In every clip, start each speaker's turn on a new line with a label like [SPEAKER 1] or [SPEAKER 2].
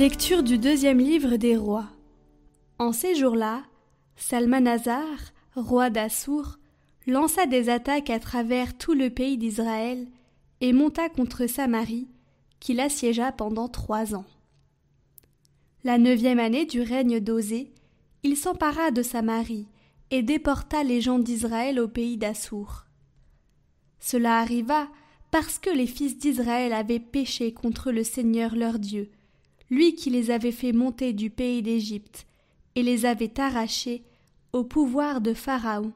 [SPEAKER 1] Lecture du deuxième livre des rois. En ces jours-là, Salmanazar, roi d'Assour, lança des attaques à travers tout le pays d'Israël et monta contre Samarie, qu'il assiégea pendant trois ans. La neuvième année du règne d'Osée, il s'empara de Samarie et déporta les gens d'Israël au pays d'Assour. Cela arriva parce que les fils d'Israël avaient péché contre le Seigneur leur Dieu, lui qui les avait fait monter du pays d'Égypte, et les avait arrachés au pouvoir de Pharaon,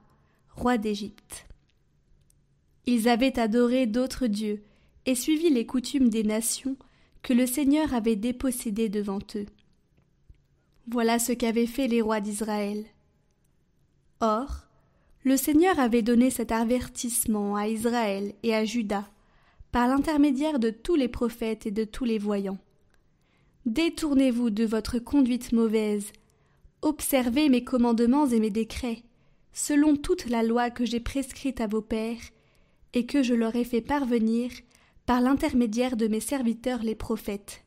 [SPEAKER 1] roi d'Égypte. Ils avaient adoré d'autres dieux, et suivi les coutumes des nations que le Seigneur avait dépossédées devant eux. Voilà ce qu'avaient fait les rois d'Israël. Or, le Seigneur avait donné cet avertissement à Israël et à Juda, par l'intermédiaire de tous les prophètes et de tous les voyants. Détournez-vous de votre conduite mauvaise. Observez mes commandements et mes décrets, selon toute la loi que j'ai prescrite à vos pères, et que je leur ai fait parvenir par l'intermédiaire de mes serviteurs les prophètes.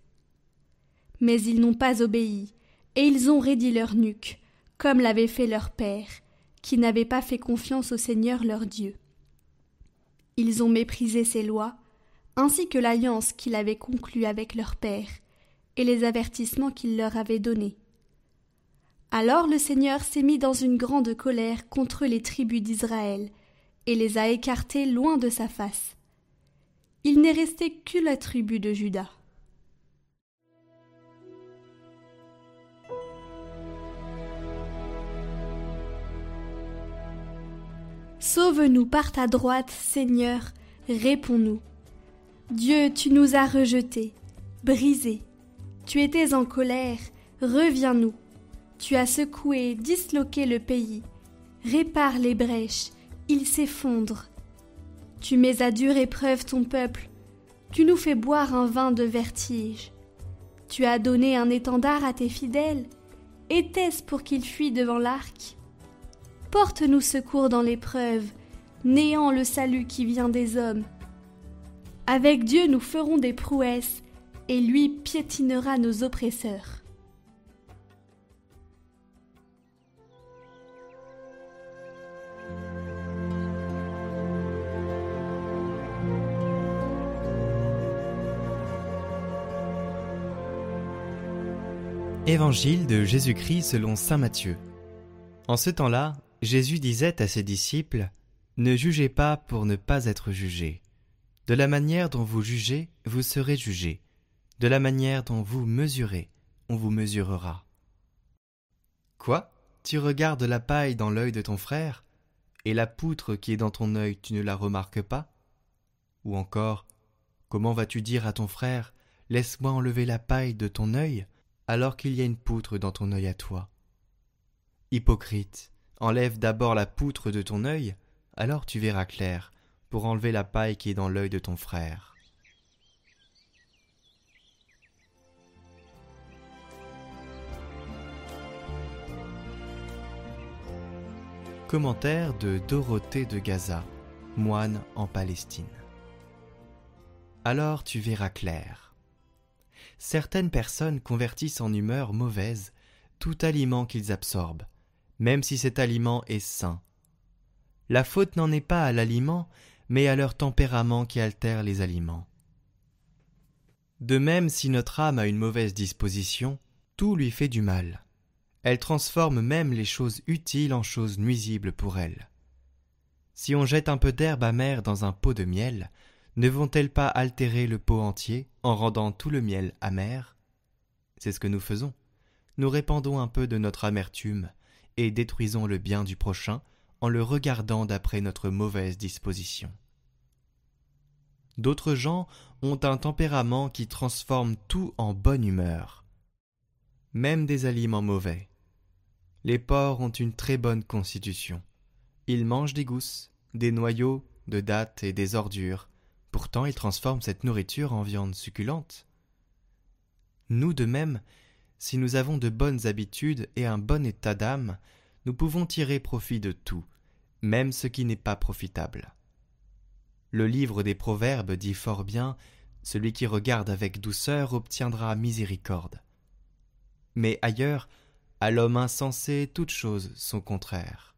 [SPEAKER 1] Mais ils n'ont pas obéi, et ils ont raidi leur nuque, comme l'avait fait leur père, qui n'avait pas fait confiance au Seigneur leur Dieu. Ils ont méprisé ses lois, ainsi que l'alliance qu'il avait conclue avec leur père, et les avertissements qu'il leur avait donnés. Alors le Seigneur s'est mis dans une grande colère contre les tribus d'Israël, et les a écartés loin de sa face. Il n'est resté que la tribu de Juda. Sauve-nous par ta droite, Seigneur, réponds-nous. Dieu, tu nous as rejetés, brisés, tu étais en colère, reviens-nous. Tu as secoué, disloqué le pays. Répare les brèches, il s'effondre. Tu mets à dure épreuve ton peuple. Tu nous fais boire un vin de vertige. Tu as donné un étendard à tes fidèles. Était-ce pour qu'ils fuient devant l'arc? Porte-nous secours dans l'épreuve, néant le salut qui vient des hommes. Avec Dieu nous ferons des prouesses, et lui piétinera nos oppresseurs.
[SPEAKER 2] Évangile de Jésus-Christ selon Saint Matthieu. En ce temps-là, Jésus disait à ses disciples Ne jugez pas pour ne pas être jugés. De la manière dont vous jugez, vous serez jugés. De la manière dont vous mesurez, on vous mesurera. Quoi? Tu regardes la paille dans l'œil de ton frère, et la poutre qui est dans ton œil, tu ne la remarques pas? Ou encore, comment vas-tu dire à ton frère Laisse-moi enlever la paille de ton œil, alors qu'il y a une poutre dans ton œil à toi? Hypocrite, enlève d'abord la poutre de ton œil, alors tu verras clair, pour enlever la paille qui est dans l'œil de ton frère. Commentaire de Dorothée de Gaza, moine en Palestine. Alors tu verras clair. Certaines personnes convertissent en humeur mauvaise tout aliment qu'ils absorbent, même si cet aliment est sain. La faute n'en est pas à l'aliment, mais à leur tempérament qui altère les aliments. De même, si notre âme a une mauvaise disposition, tout lui fait du mal. Elle transforme même les choses utiles en choses nuisibles pour elle. Si on jette un peu d'herbe amère dans un pot de miel, ne vont-elles pas altérer le pot entier en rendant tout le miel amer? C'est ce que nous faisons. Nous répandons un peu de notre amertume et détruisons le bien du prochain en le regardant d'après notre mauvaise disposition. D'autres gens ont un tempérament qui transforme tout en bonne humeur, même des aliments mauvais. Les porcs ont une très bonne constitution. Ils mangent des gousses, des noyaux, de dattes et des ordures. Pourtant, ils transforment cette nourriture en viande succulente. Nous de même, si nous avons de bonnes habitudes et un bon état d'âme, nous pouvons tirer profit de tout, même ce qui n'est pas profitable. Le livre des Proverbes dit fort bien Celui qui regarde avec douceur obtiendra miséricorde, Mais ailleurs, à l'homme insensé, toutes choses sont contraires.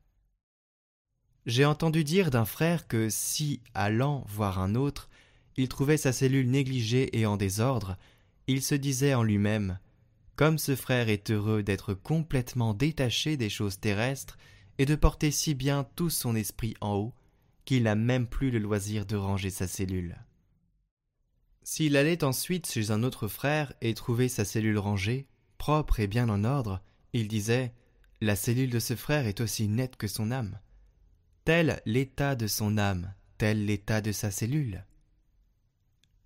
[SPEAKER 2] J'ai entendu dire d'un frère que si, allant voir un autre, il trouvait sa cellule négligée et en désordre, il se disait en lui-même Comme ce frère est heureux d'être complètement détaché des choses terrestres et de porter si bien tout son esprit en haut, qu'il n'a même plus le loisir de ranger sa cellule. S'il allait ensuite chez un autre frère et trouvait sa cellule rangée, propre et bien en ordre, il disait La cellule de ce frère est aussi nette que son âme. Tel l'état de son âme, tel l'état de sa cellule.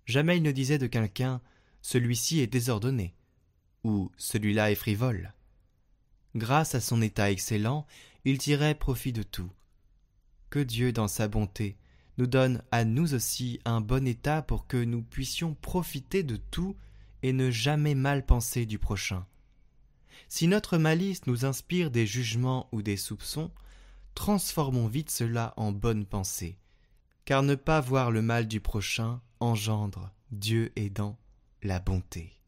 [SPEAKER 2] Jamais il ne disait de quelqu'un Celui-ci est désordonné ou Celui-là est frivole. Grâce à son état excellent, il tirait profit de tout. Que Dieu, dans sa bonté, nous donne à nous aussi un bon état pour que nous puissions profiter de tout et ne jamais mal penser du prochain. Si notre malice nous inspire des jugements ou des soupçons, transformons vite cela en bonne pensée, car ne pas voir le mal du prochain engendre, Dieu aidant, la bonté.